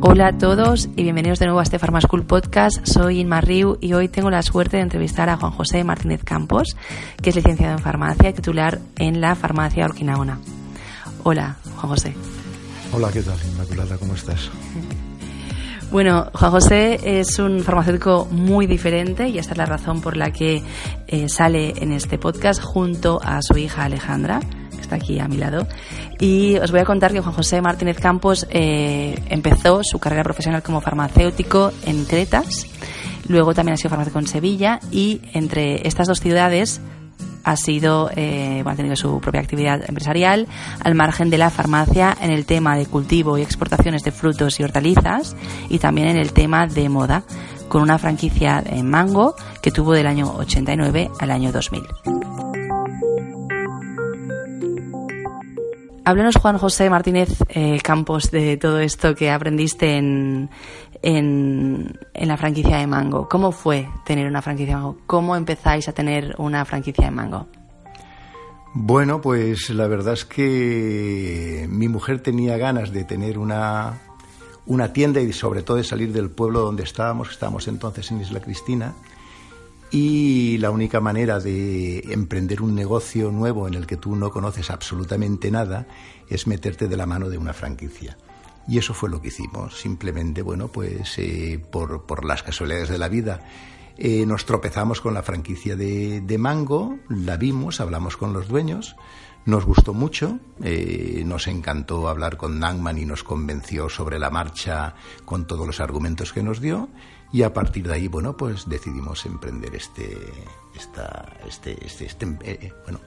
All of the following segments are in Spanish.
Hola a todos y bienvenidos de nuevo a este Pharma School Podcast. Soy Inma Riu y hoy tengo la suerte de entrevistar a Juan José Martínez Campos, que es licenciado en farmacia y titular en la farmacia Orquinaona. Hola, Juan José. Hola, ¿qué tal, Inmaculada? ¿Cómo estás? Bueno, Juan José es un farmacéutico muy diferente y esta es la razón por la que eh, sale en este podcast junto a su hija Alejandra, que está aquí a mi lado. Y os voy a contar que Juan José Martínez Campos eh, empezó su carrera profesional como farmacéutico en Cretas, luego también ha sido farmacéutico en Sevilla y entre estas dos ciudades ha sido, eh, ha tenido su propia actividad empresarial al margen de la farmacia en el tema de cultivo y exportaciones de frutos y hortalizas y también en el tema de moda, con una franquicia en Mango que tuvo del año 89 al año 2000. Háblanos, Juan José Martínez eh, Campos, de todo esto que aprendiste en, en, la franquicia de Mango. ¿Cómo fue tener una franquicia de Mango? ¿Cómo empezáis a tener una franquicia de Mango? Bueno, pues la verdad es que mi mujer tenía ganas de tener una, una tienda y sobre todo de salir del pueblo donde estábamos, estábamos entonces en Isla Cristina, y la única manera de emprender un negocio nuevo en el que tú no conoces absolutamente nada es meterte de la mano de una franquicia. Y eso fue lo que hicimos. Simplemente, bueno, pues eh, por, por, las casualidades de la vida, eh, nos tropezamos con la franquicia de, de, Mango, la vimos, hablamos con los dueños, nos gustó mucho, eh, nos encantó hablar con Nangman y nos convenció sobre la marcha con todos los argumentos que nos dio. Y a partir de ahí, bueno, pues decidimos emprender este, esta, este, este, este bueno,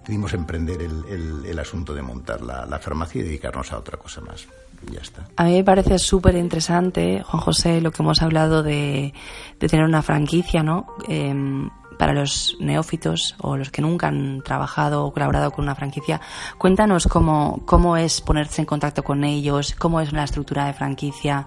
decidimos emprender el, el, el asunto de montar la, la farmacia y dedicarnos a otra cosa más. Ya está. A mí me parece súper interesante, Juan José, lo que hemos hablado de, de tener una franquicia, ¿no? Eh, para los neófitos o los que nunca han trabajado o colaborado con una franquicia, cuéntanos cómo, cómo es ponerse en contacto con ellos, cómo es la estructura de franquicia.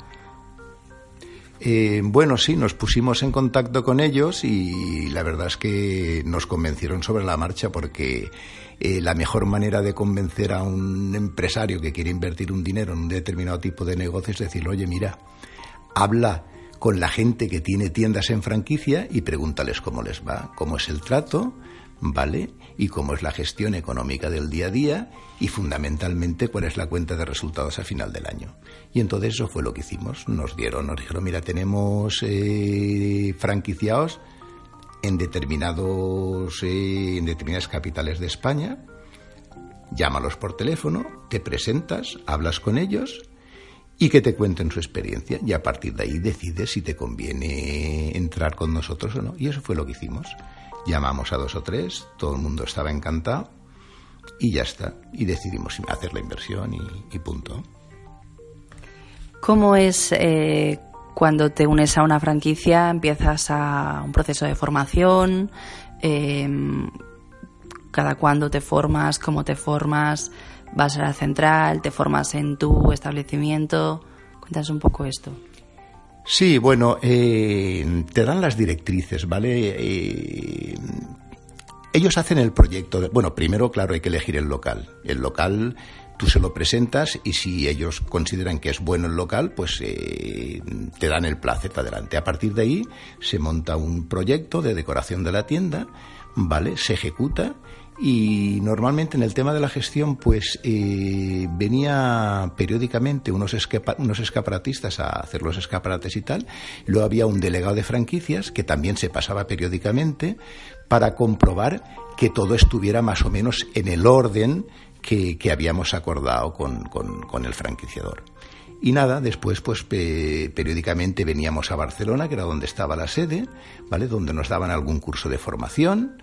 Eh, bueno, sí, nos pusimos en contacto con ellos y la verdad es que nos convencieron sobre la marcha porque eh, la mejor manera de convencer a un empresario que quiere invertir un dinero en un determinado tipo de negocio es decirle, oye, mira, habla con la gente que tiene tiendas en franquicia y pregúntales cómo les va, cómo es el trato, ¿vale? Y cómo es la gestión económica del día a día y fundamentalmente cuál es la cuenta de resultados a final del año. Y entonces eso fue lo que hicimos. Nos dieron, nos dijeron, mira, tenemos eh, franquiciados en determinados eh, en determinadas capitales de España. Llámalos por teléfono, te presentas, hablas con ellos y que te cuenten su experiencia y a partir de ahí decides si te conviene entrar con nosotros o no. Y eso fue lo que hicimos. Llamamos a dos o tres, todo el mundo estaba encantado y ya está. Y decidimos hacer la inversión y, punto. ¿Cómo es eh, cuando te unes a una franquicia? Empiezas a un proceso de formación. Eh, cada cuándo te formas, cómo te formas, vas a la central, te formas en tu establecimiento. Cuéntanos un poco esto. Sí, bueno, eh, te dan las directrices, ¿vale? Eh, ellos hacen el proyecto. De, bueno, primero, claro, hay que elegir el local. El local tú se lo presentas y si ellos consideran que es bueno el local, pues eh, te dan el placet adelante. A partir de ahí se monta un proyecto de decoración de la tienda, ¿vale? Se ejecuta y normalmente en el tema de la gestión, pues eh, venía periódicamente unos, unos escaparatistas a hacer los escaparates y tal. Luego había un delegado de franquicias que también se pasaba periódicamente para comprobar que todo estuviera más o menos en el orden que, que habíamos acordado con, con el franquiciador. Y nada, después pues periódicamente veníamos a Barcelona, que era donde estaba la sede, ¿vale? Donde nos daban algún curso de formación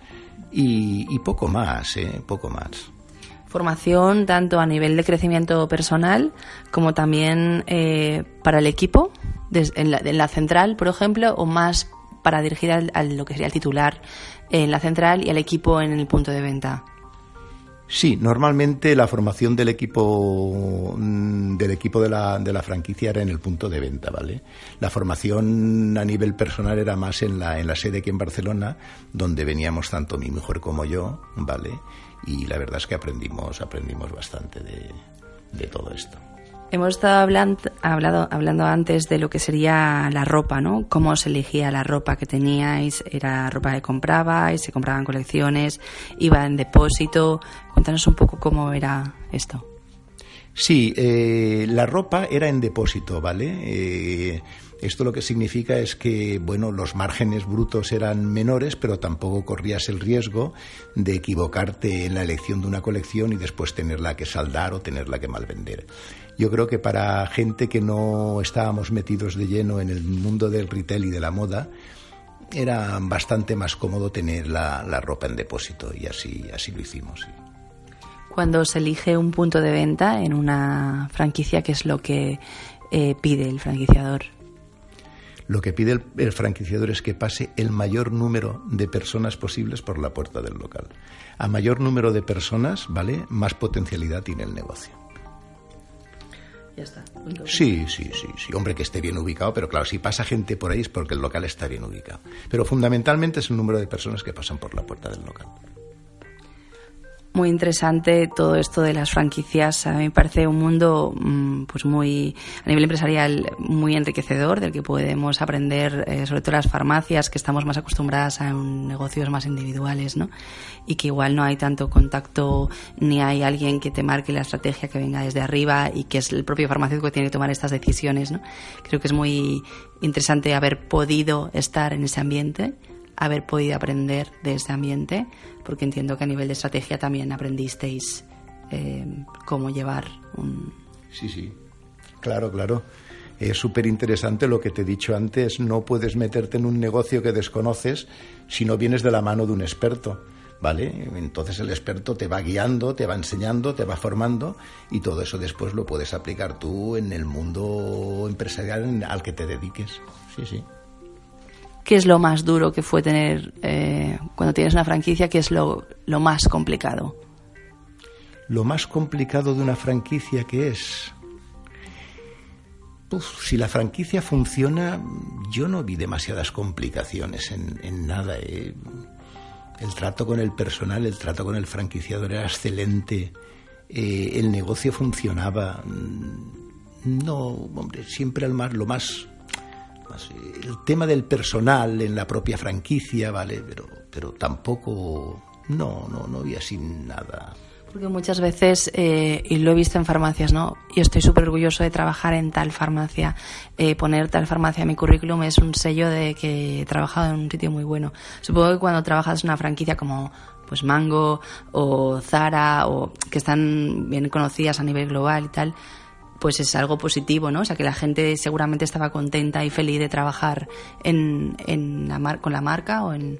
y, poco más, ¿eh? Poco más. Formación tanto a nivel de crecimiento personal como también eh, para el equipo, en, la, central, por ejemplo, o más para dirigir al, lo que sería el titular en la central y al equipo en el punto de venta. Sí, normalmente la formación del equipo mm, del equipo de la, de la franquicia era en el punto de venta, ¿vale? La formación a nivel personal era más en la, en la sede que en Barcelona, donde veníamos tanto mi mujer como yo, ¿vale? Y la verdad es que aprendimos, aprendimos bastante de, de todo esto. Hemos estado hablando, hablado, hablando antes de lo que sería la ropa, ¿no? Cómo se elegía la ropa que teníais, era ropa que comprabais, se compraban colecciones, iba en depósito. Cuéntanos un poco cómo era esto. Sí, eh, la ropa era en depósito, ¿vale? Eh, esto lo que significa es que, bueno, los márgenes brutos eran menores, pero tampoco corrías el riesgo de equivocarte en la elección de una colección y después tenerla que saldar o tenerla que malvender. Yo creo que para gente que no estábamos metidos de lleno en el mundo del retail y de la moda, era bastante más cómodo tener la, ropa en depósito y así, así lo hicimos. Cuando se elige un punto de venta en una franquicia, ¿qué es lo que eh, pide el franquiciador? Lo que pide el, franquiciador es que pase el mayor número de personas posibles por la puerta del local. A mayor número de personas, ¿vale? Más potencialidad tiene el negocio. Sí, sí, sí, sí. Hombre, que esté bien ubicado, pero claro, si pasa gente por ahí es porque el local está bien ubicado. Pero fundamentalmente es el número de personas que pasan por la puerta del local muy interesante todo esto de las franquicias. A mí me parece un mundo mm, pues muy a nivel empresarial muy enriquecedor del que podemos aprender eh, sobre todo las farmacias que estamos más acostumbradas a negocios más individuales, ¿no? Y que igual no hay tanto contacto ni hay alguien que te marque la estrategia que venga desde arriba y que es el propio farmacéutico que tiene que tomar estas decisiones, ¿no? Creo que es muy interesante haber podido estar en ese ambiente haber podido aprender de ese ambiente, porque entiendo que a nivel de estrategia también aprendisteis eh, cómo llevar un... Sí, sí, claro, claro. Es súper interesante lo que te he dicho antes, no puedes meterte en un negocio que desconoces si no vienes de la mano de un experto. ¿Vale? Entonces el experto te va guiando, te va enseñando, te va formando y todo eso después lo puedes aplicar tú en el mundo empresarial al que te dediques. Sí, sí. ¿Qué es lo más duro que fue tener eh, cuando tienes una franquicia? ¿Qué es lo, más complicado? Lo más complicado de una franquicia que es... si la franquicia funciona, yo no vi demasiadas complicaciones en, nada. Eh. El trato con el personal, el trato con el franquiciador era excelente. Eh, el negocio funcionaba. No, hombre, siempre al más, lo más el tema del personal en la propia franquicia, ¿vale? Pero, pero tampoco, no, no, no había así nada. Porque muchas veces, eh, y lo he visto en farmacias, ¿no? Y estoy súper orgulloso de trabajar en tal farmacia. Eh, poner tal farmacia en mi currículum es un sello de que he trabajado en un sitio muy bueno. Supongo que cuando trabajas en una franquicia como pues Mango o Zara o que están bien conocidas a nivel global y tal, pues es algo positivo, ¿no? O sea, que la gente seguramente estaba contenta y feliz de trabajar en, la con la marca o en...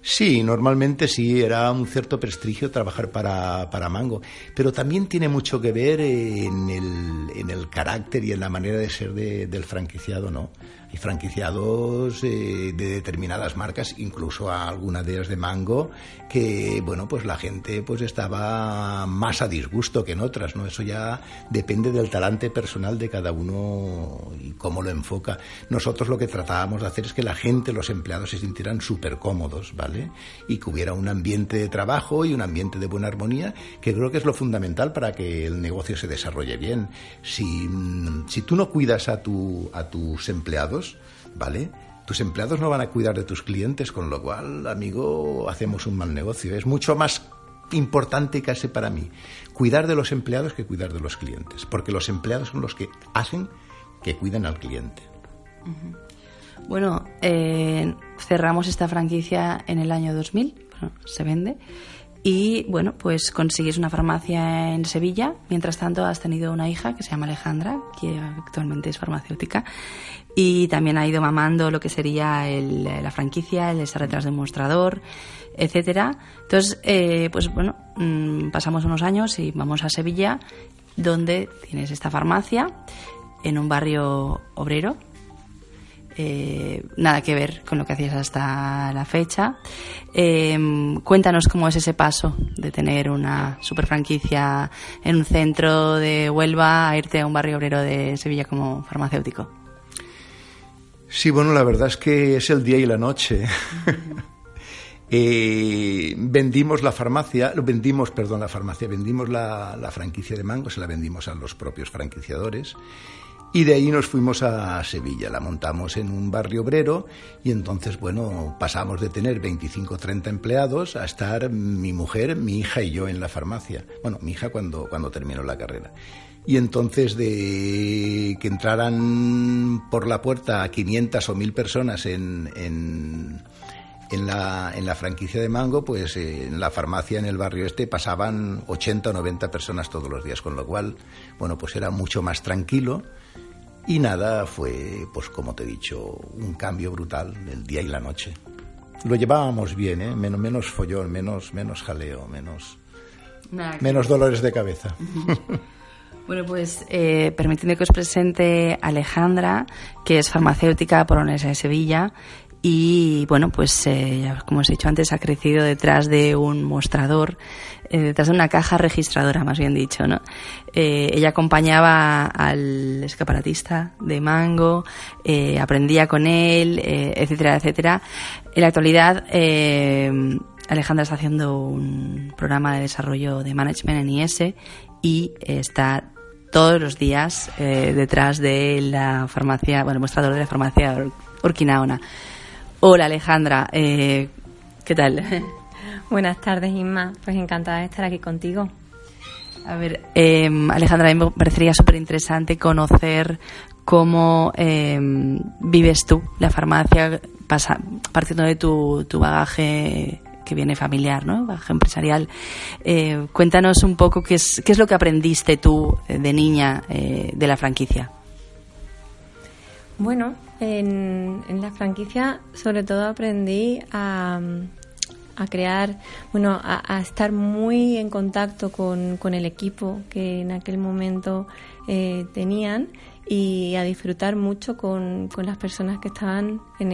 Sí, normalmente sí, era un cierto prestigio trabajar para, para Mango, pero también tiene mucho que ver en el, en el carácter y en la manera de ser del franquiciado, ¿no? Y franquiciados eh, de determinadas marcas, incluso a alguna de ellas de Mango, que bueno, pues la gente pues estaba más a disgusto que en otras, ¿no? Eso ya depende del talante personal de cada uno y cómo lo enfoca. Nosotros lo que tratábamos de hacer es que la gente, los empleados se sintieran súper cómodos, ¿vale? Y que hubiera un ambiente de trabajo y un ambiente de buena armonía, que creo que es lo fundamental para que el negocio se desarrolle bien. Si, si tú no cuidas a, tu, a tus empleados, ¿vale? Tus empleados no van a cuidar de tus clientes, con lo cual, amigo, hacemos un mal negocio. Es mucho más importante casi para mí cuidar de los empleados que cuidar de los clientes, porque los empleados son los que hacen que cuiden al cliente. Bueno, eh, cerramos esta franquicia en el año 2000, se vende. y bueno, pues consigues una farmacia en Sevilla. Mientras tanto, has tenido una hija que se llama Alejandra, que actualmente es farmacéutica, y también ha ido mamando lo que sería la franquicia, el estar detrás del mostrador, etcétera. Entonces, eh, pues bueno, mm, pasamos unos años y vamos a Sevilla, donde tienes esta farmacia en un barrio obrero eh, nada que ver con lo que hacías hasta la fecha. Em, cuéntanos cómo es ese paso de tener una super franquicia en un centro de Huelva a irte a un barrio obrero de Sevilla como farmacéutico. Sí, bueno, la verdad es que es el día y la noche. Eh, vendimos la farmacia, vendimos, perdón, la farmacia, vendimos la, la franquicia de Mango, se la vendimos a los propios franquiciadores y de ahí nos fuimos a Sevilla, la montamos en un barrio obrero y entonces, bueno, pasamos de tener 25 o 30 empleados a estar mi mujer, mi hija y yo en la farmacia. Bueno, mi hija cuando, cuando terminó la carrera. Y entonces de que entraran por la puerta 500 o 1000 personas en, en, en, la, en la franquicia de Mango, pues en la farmacia en el barrio este pasaban 80 o 90 personas todos los días, con lo cual, bueno, pues era mucho más tranquilo y nada, fue, pues como te he dicho, un cambio brutal el día y la noche. Lo llevábamos bien, ¿eh? menos, menos follón, menos, menos jaleo, menos, menos dolores de cabeza. Bueno, pues eh, permitiendo que os presente Alejandra, que es farmacéutica por Universidad de Sevilla y bueno, pues eh, como os he dicho antes, ha crecido detrás de un mostrador, eh, detrás de una caja registradora, más bien dicho, ¿no? Eh, ella acompañaba al escaparatista de Mango, aprendía con él, etcétera, etcétera. En la actualidad, Alejandra está haciendo un programa de desarrollo de management en IS y está todos los días detrás de la farmacia, bueno, el mostrador de la farmacia Orquinaona. Hola Alejandra, eh, ¿qué tal? Buenas tardes Inma, pues encantada de estar aquí contigo. A ver, eh, Alejandra, a mí me parecería súper interesante conocer cómo eh, vives tú la farmacia, partiendo de tu, bagaje que viene familiar, ¿no? Bagaje empresarial. cuéntanos un poco qué es, qué es lo que aprendiste tú de niña de la franquicia. Bueno, en, la franquicia sobre todo aprendí a, crear, bueno, a, estar muy en contacto con, el equipo que en aquel momento eh, tenían y a disfrutar mucho con, las personas que estaban en,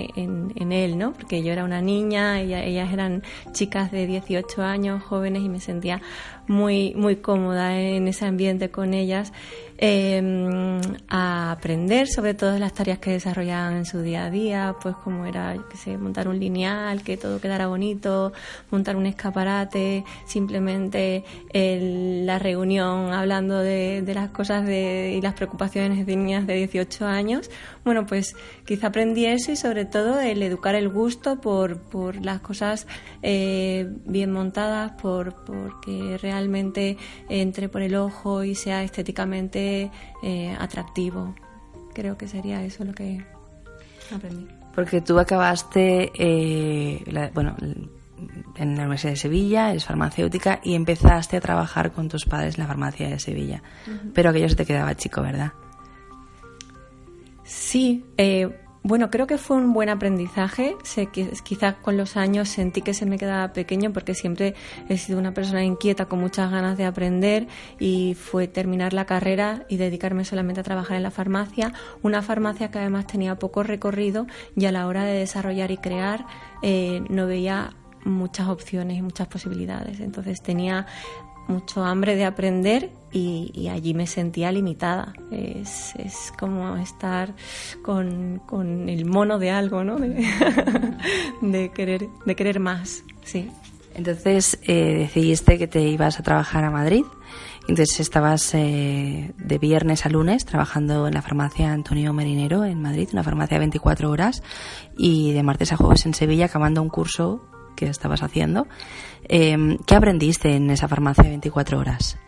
en, él, ¿no? Porque yo era una niña, ellas eran chicas de 18 años, jóvenes, y me sentía muy, muy cómoda en ese ambiente con ellas eh, a aprender sobre todas las tareas que desarrollaban en su día a día, pues como era, que sé, montar un lineal, que todo quedara bonito, montar un escaparate, simplemente la reunión hablando de, las cosas de, y las preocupaciones de niñas de 18 años. Bueno, pues quizá aprendí eso y sobre todo el educar el gusto por, por las cosas eh, bien montadas, por porque realmente entre por el ojo y sea estéticamente eh, atractivo. Creo que sería eso lo que aprendí. Porque tú acabaste, eh, bueno, en la Universidad de Sevilla, eres farmacéutica y empezaste a trabajar con tus padres en la farmacia de Sevilla. Pero aquello se te quedaba chico, ¿verdad? Sí, eh, bueno, creo que fue un buen aprendizaje. Sé que quizás con los años sentí que se me quedaba pequeño porque siempre he sido una persona inquieta con muchas ganas de aprender y fue terminar la carrera y dedicarme solamente a trabajar en la farmacia, una farmacia que además tenía poco recorrido y a la hora de desarrollar y crear eh, no veía muchas opciones y muchas posibilidades. Entonces tenía mucho hambre de aprender y, allí me sentía limitada. Es, es como estar con, con, el mono de algo, ¿no? De, querer, de querer más, sí. Entonces eh, decidiste que te ibas a trabajar a Madrid. Entonces estabas eh, de viernes a lunes trabajando en la farmacia Antonio Marinero en Madrid, una farmacia de 24 horas, y de martes a jueves en Sevilla acabando un curso que estabas haciendo. Em, ¿Qué aprendiste en esa farmacia 24 horas?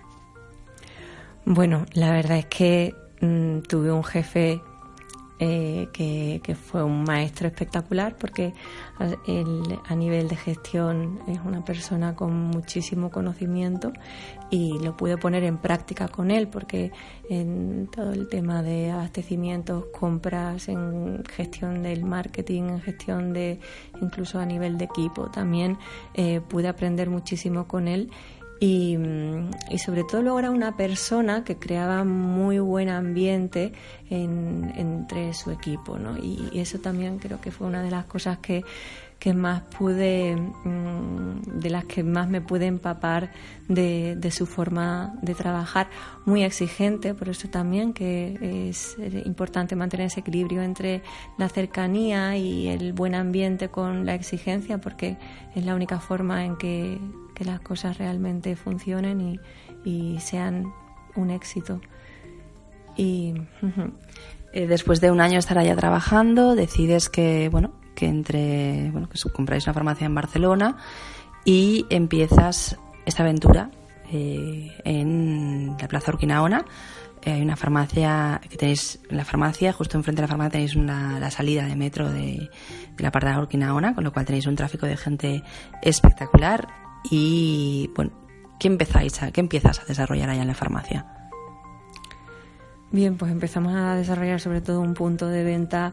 Bueno, la verdad es que mm, tuve un jefe eh, que, fue un maestro espectacular porque a nivel de gestión es una persona con muchísimo conocimiento y lo pude poner en práctica con él porque en todo el tema de abastecimientos, compras, en gestión del marketing, en gestión de incluso a nivel de equipo también eh, pude aprender muchísimo con él y, mm, y, sobre todo luego era una persona que creaba muy buen ambiente entre su equipo, ¿no? Y eso también creo que fue una de las cosas que, que más pude, mm, de las que más me pude empapar de, su forma de trabajar, muy exigente, por eso también que es importante mantener ese equilibrio entre la cercanía y el buen ambiente con la exigencia, porque es la única forma en que, que las cosas realmente funcionen y, y sean un éxito. Y eh, después de un año estar allá trabajando, decides que, bueno, que entre, bueno, que compráis una farmacia en Barcelona y empiezas esta aventura eh, en la Plaza Urquinaona. Eh, hay una farmacia que tenéis, en la farmacia, justo enfrente de la farmacia tenéis una, la salida de metro de, de la parte de Urquinaona, con lo cual tenéis un tráfico de gente espectacular. Y bueno, ¿qué empezáis a, qué empiezas a desarrollar allá en la farmacia? Bien, pues empezamos a desarrollar sobre todo un punto de venta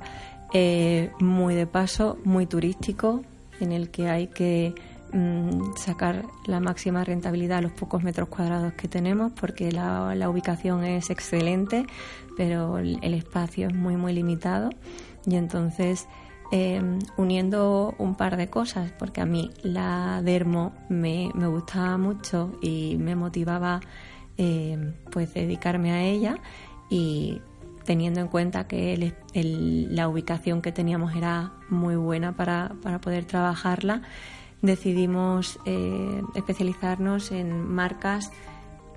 eh, muy de paso, muy turístico, en el que hay que mm, sacar la máxima rentabilidad a los pocos metros cuadrados que tenemos, porque la, ubicación es excelente, pero el, espacio es muy, muy limitado. Y entonces, em, uniendo un par de cosas, porque a mí la dermo me, me gustaba mucho y me motivaba em, pues dedicarme a ella y teniendo en cuenta que la ubicación que teníamos era muy buena para, poder trabajarla, decidimos eh, especializarnos en marcas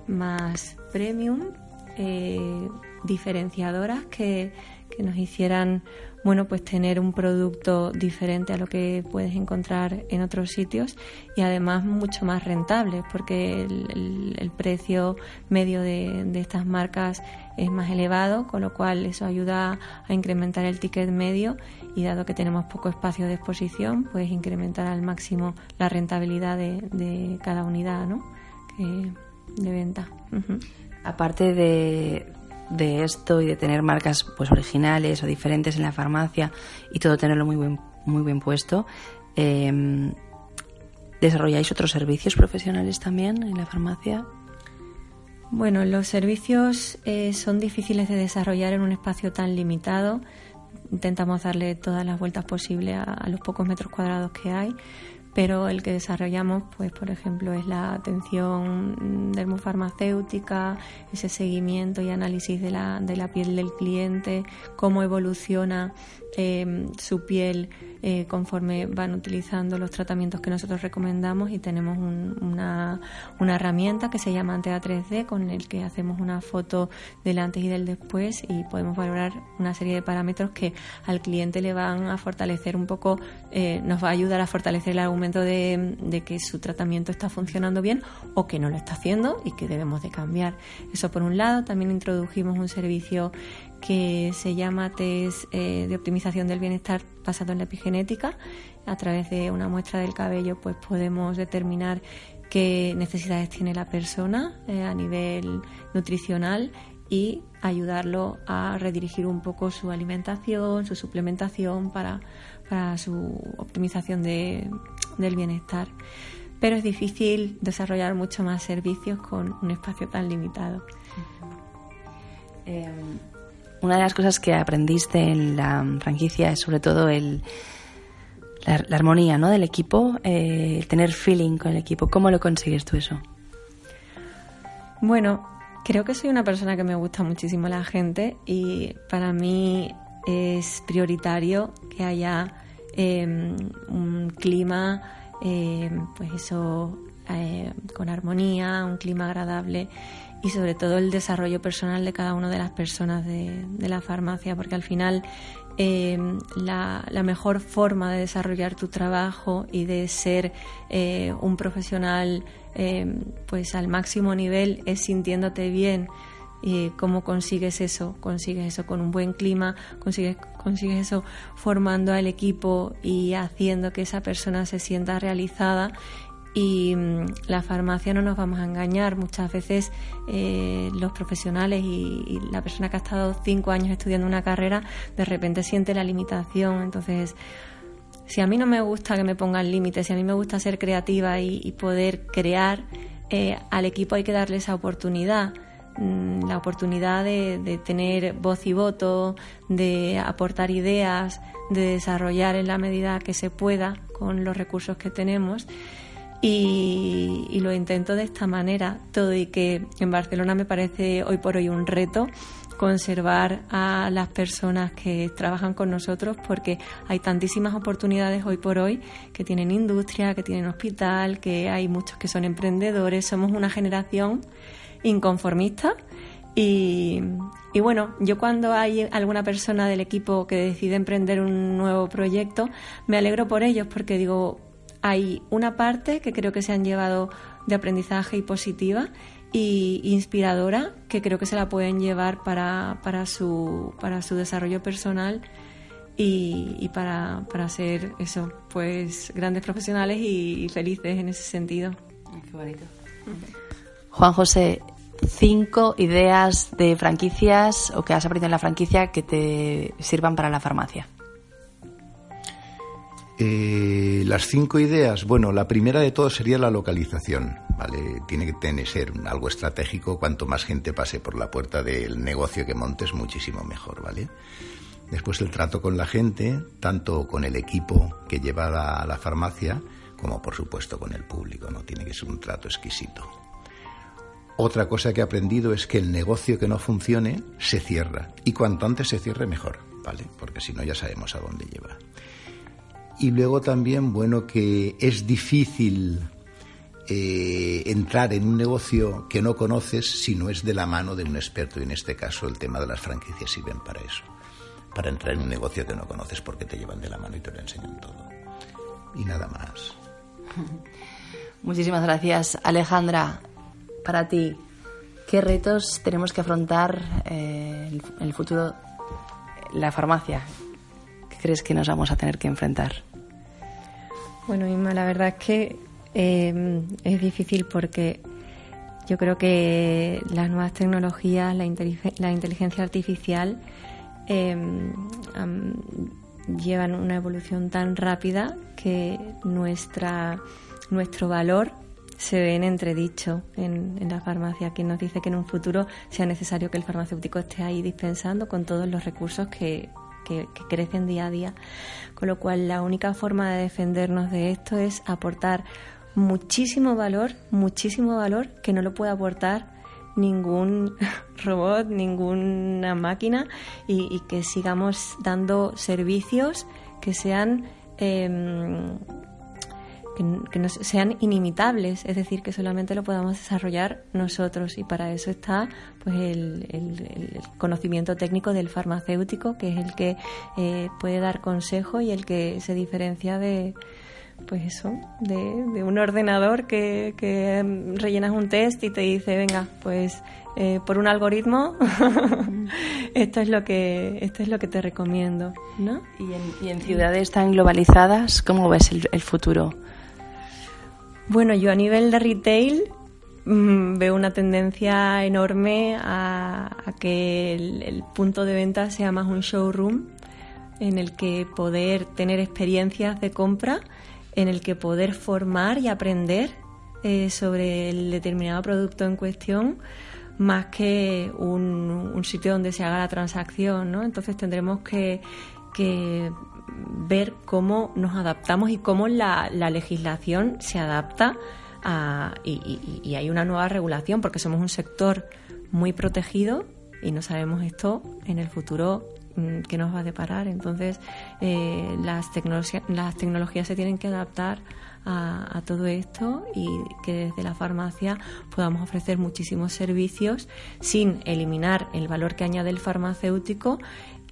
más premium, eh, diferenciadoras que, que nos hicieran bueno, pues tener un producto diferente a lo que puedes encontrar en otros sitios y además mucho más rentable porque el, precio medio de, estas marcas es más elevado, con lo cual eso ayuda a incrementar el ticket medio y dado que tenemos poco espacio de exposición, pues incrementar al máximo la rentabilidad de, cada unidad ¿no? de venta. Aparte de, de esto y de tener marcas pues originales o diferentes en la farmacia y todo tenerlo muy bien, muy bien puesto, em, ¿desarrolláis otros servicios profesionales también en la farmacia? Bueno, los servicios eh, son difíciles de desarrollar en un espacio tan limitado. Intentamos darle todas las vueltas posibles a los pocos metros cuadrados que hay pero el que desarrollamos, pues por ejemplo, es la atención dermofarmacéutica, ese seguimiento y análisis de la, de la piel del cliente, cómo evoluciona eh, su piel eh, conforme van utilizando los tratamientos que nosotros recomendamos y tenemos una, una, herramienta que se llama Antea 3D con el que hacemos una foto del antes y del después y podemos valorar una serie de parámetros que al cliente le van a fortalecer un poco, eh, nos va a ayudar a fortalecer el argumento de, de que su tratamiento está funcionando bien o que no lo está haciendo y que debemos de cambiar. Eso por un lado, también introdujimos un servicio que se llama test eh, de optimización del bienestar basado en la epigenética. A través de una muestra del cabello, pues podemos determinar qué necesidades tiene la persona eh, a nivel nutricional y ayudarlo a redirigir un poco su alimentación, su suplementación para, para su optimización de, del bienestar. Pero es difícil desarrollar mucho más servicios con un espacio tan limitado. Una de las cosas que aprendiste en la franquicia es sobre todo el, la, armonía ¿no? del equipo, eh, el tener feeling con el equipo. ¿Cómo lo consigues tú eso? Bueno, creo que soy una persona que me gusta muchísimo la gente y para mí es prioritario que haya em, un clima, em, pues eso, eh, con armonía, un clima agradable y sobre todo el desarrollo personal de cada una de las personas de, la farmacia, porque al final eh, la, mejor forma de desarrollar tu trabajo y de ser eh, un profesional eh, pues al máximo nivel es sintiéndote bien ¿Y cómo consigues eso? Consigues eso con un buen clima, consigues, consigues eso formando al equipo y haciendo que esa persona se sienta realizada y mm, la farmacia no nos vamos a engañar. Muchas veces eh, los profesionales y, la persona que ha estado cinco años estudiando una carrera de repente siente la limitación. Entonces, si a mí no me gusta que me pongan límites, si a mí me gusta ser creativa y, poder crear, eh, al equipo hay que darle esa oportunidad. Mm, la oportunidad de, tener voz y voto, de aportar ideas, de desarrollar en la medida que se pueda con los recursos que tenemos. Y, y, lo intento de esta manera, todo y que en Barcelona me parece hoy por hoy un reto conservar a las personas que trabajan con nosotros porque hay tantísimas oportunidades hoy por hoy que tienen industria, que tienen hospital, que hay muchos que son emprendedores, somos una generación inconformista. Y, bueno, yo cuando hay alguna persona del equipo que decide emprender un nuevo proyecto, me alegro por ellos porque digo, hay una parte que creo que se han llevado de aprendizaje y positiva y inspiradora que creo que se la pueden llevar para, para, su, para su desarrollo personal y, para, para, ser eso, pues grandes profesionales y felices en ese sentido. Qué bonito. Juan José, cinco ideas de franquicias o que has aprendido en la franquicia que te sirvan para la farmacia. Eh, las cinco ideas, bueno, la primera de todo sería la localización, ¿vale? Tiene que tener, ser algo estratégico, cuanto más gente pase por la puerta del negocio que montes, muchísimo mejor, ¿vale? Después el trato con la gente, tanto con el equipo que lleva a la farmacia, como por supuesto con el público, ¿no? Tiene que ser un trato exquisito. Otra cosa que he aprendido es que el negocio que no funcione se cierra y cuanto antes se cierre mejor, ¿vale? Porque si no ya sabemos a dónde lleva. Y luego también, bueno, que es difícil eh, entrar en un negocio que no conoces si no es de la mano de un experto y en este caso el tema de las franquicias sirven para eso, para entrar en un negocio que no conoces porque te llevan de la mano y te lo enseñan todo. Y nada más. Muchísimas gracias, Alejandra para ti, ¿qué retos tenemos que afrontar eh, en el futuro la farmacia? ¿Qué crees que nos vamos a tener que enfrentar? Bueno, Inma, la verdad es que eh, es difícil porque yo creo que las nuevas tecnologías, la, inteligencia artificial, eh, llevan una evolución tan rápida que nuestra, nuestro valor se ve en entredicho en, la farmacia, quien nos dice que en un futuro sea necesario que el farmacéutico esté ahí dispensando con todos los recursos que, que, crecen día a día. Con lo cual, la única forma de defendernos de esto es aportar muchísimo valor, muchísimo valor que no lo puede aportar ningún robot, ninguna máquina y, que sigamos dando servicios que sean em, que, no sean inimitables, es decir, que solamente lo podamos desarrollar nosotros y para eso está pues el, conocimiento técnico del farmacéutico, que es el que eh, puede dar consejo y el que se diferencia de pues eso, de, un ordenador que, rellenas un test y te dice, venga, pues eh, por un algoritmo esto es lo que esto es lo que te recomiendo, ¿no? Y en, ciudades tan globalizadas, ¿cómo ves el futuro? Bueno, yo a nivel de retail mm, veo una tendencia enorme a, que el, punto de venta sea más un showroom en el que poder tener experiencias de compra, en el que poder formar y aprender eh, sobre el determinado producto en cuestión más que un, un, sitio donde se haga la transacción, ¿no? Entonces tendremos que, que ver cómo nos adaptamos y cómo la, legislación se adapta a, y, hay una nueva regulación porque somos un sector muy protegido y no sabemos esto en el futuro mm, qué nos va a deparar. Entonces, eh, las, las tecnologías se tienen que adaptar a, todo esto y que desde la farmacia podamos ofrecer muchísimos servicios sin eliminar el valor que añade el farmacéutico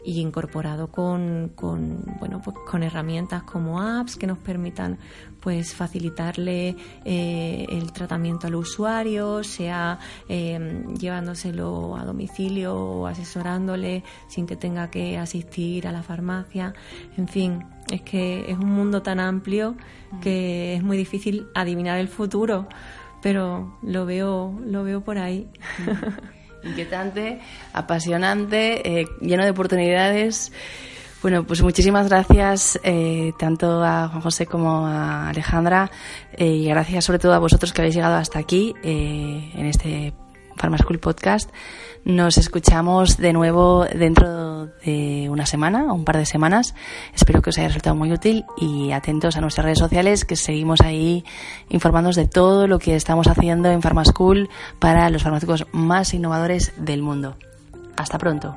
y incorporado con, con, bueno, pues con herramientas como apps que nos permitan pues facilitarle eh, el tratamiento al usuario, sea eh, llevándoselo a domicilio o asesorándole sin que tenga que asistir a la farmacia. En fin, es que es un mundo tan amplio que es muy difícil adivinar el futuro, pero lo veo, lo veo por ahí. Inquietante, apasionante, eh, lleno de oportunidades. Bueno, pues muchísimas gracias eh, tanto a Juan José como a Alejandra eh, y gracias sobre todo a vosotros que habéis llegado hasta aquí en este Pharma School Podcast. Nos escuchamos de nuevo dentro de una semana o un par de semanas. Espero que os haya resultado muy útil y atentos a nuestras redes sociales que seguimos ahí informándonos de todo lo que estamos haciendo en Pharma School para los farmacéuticos más innovadores del mundo. Hasta pronto.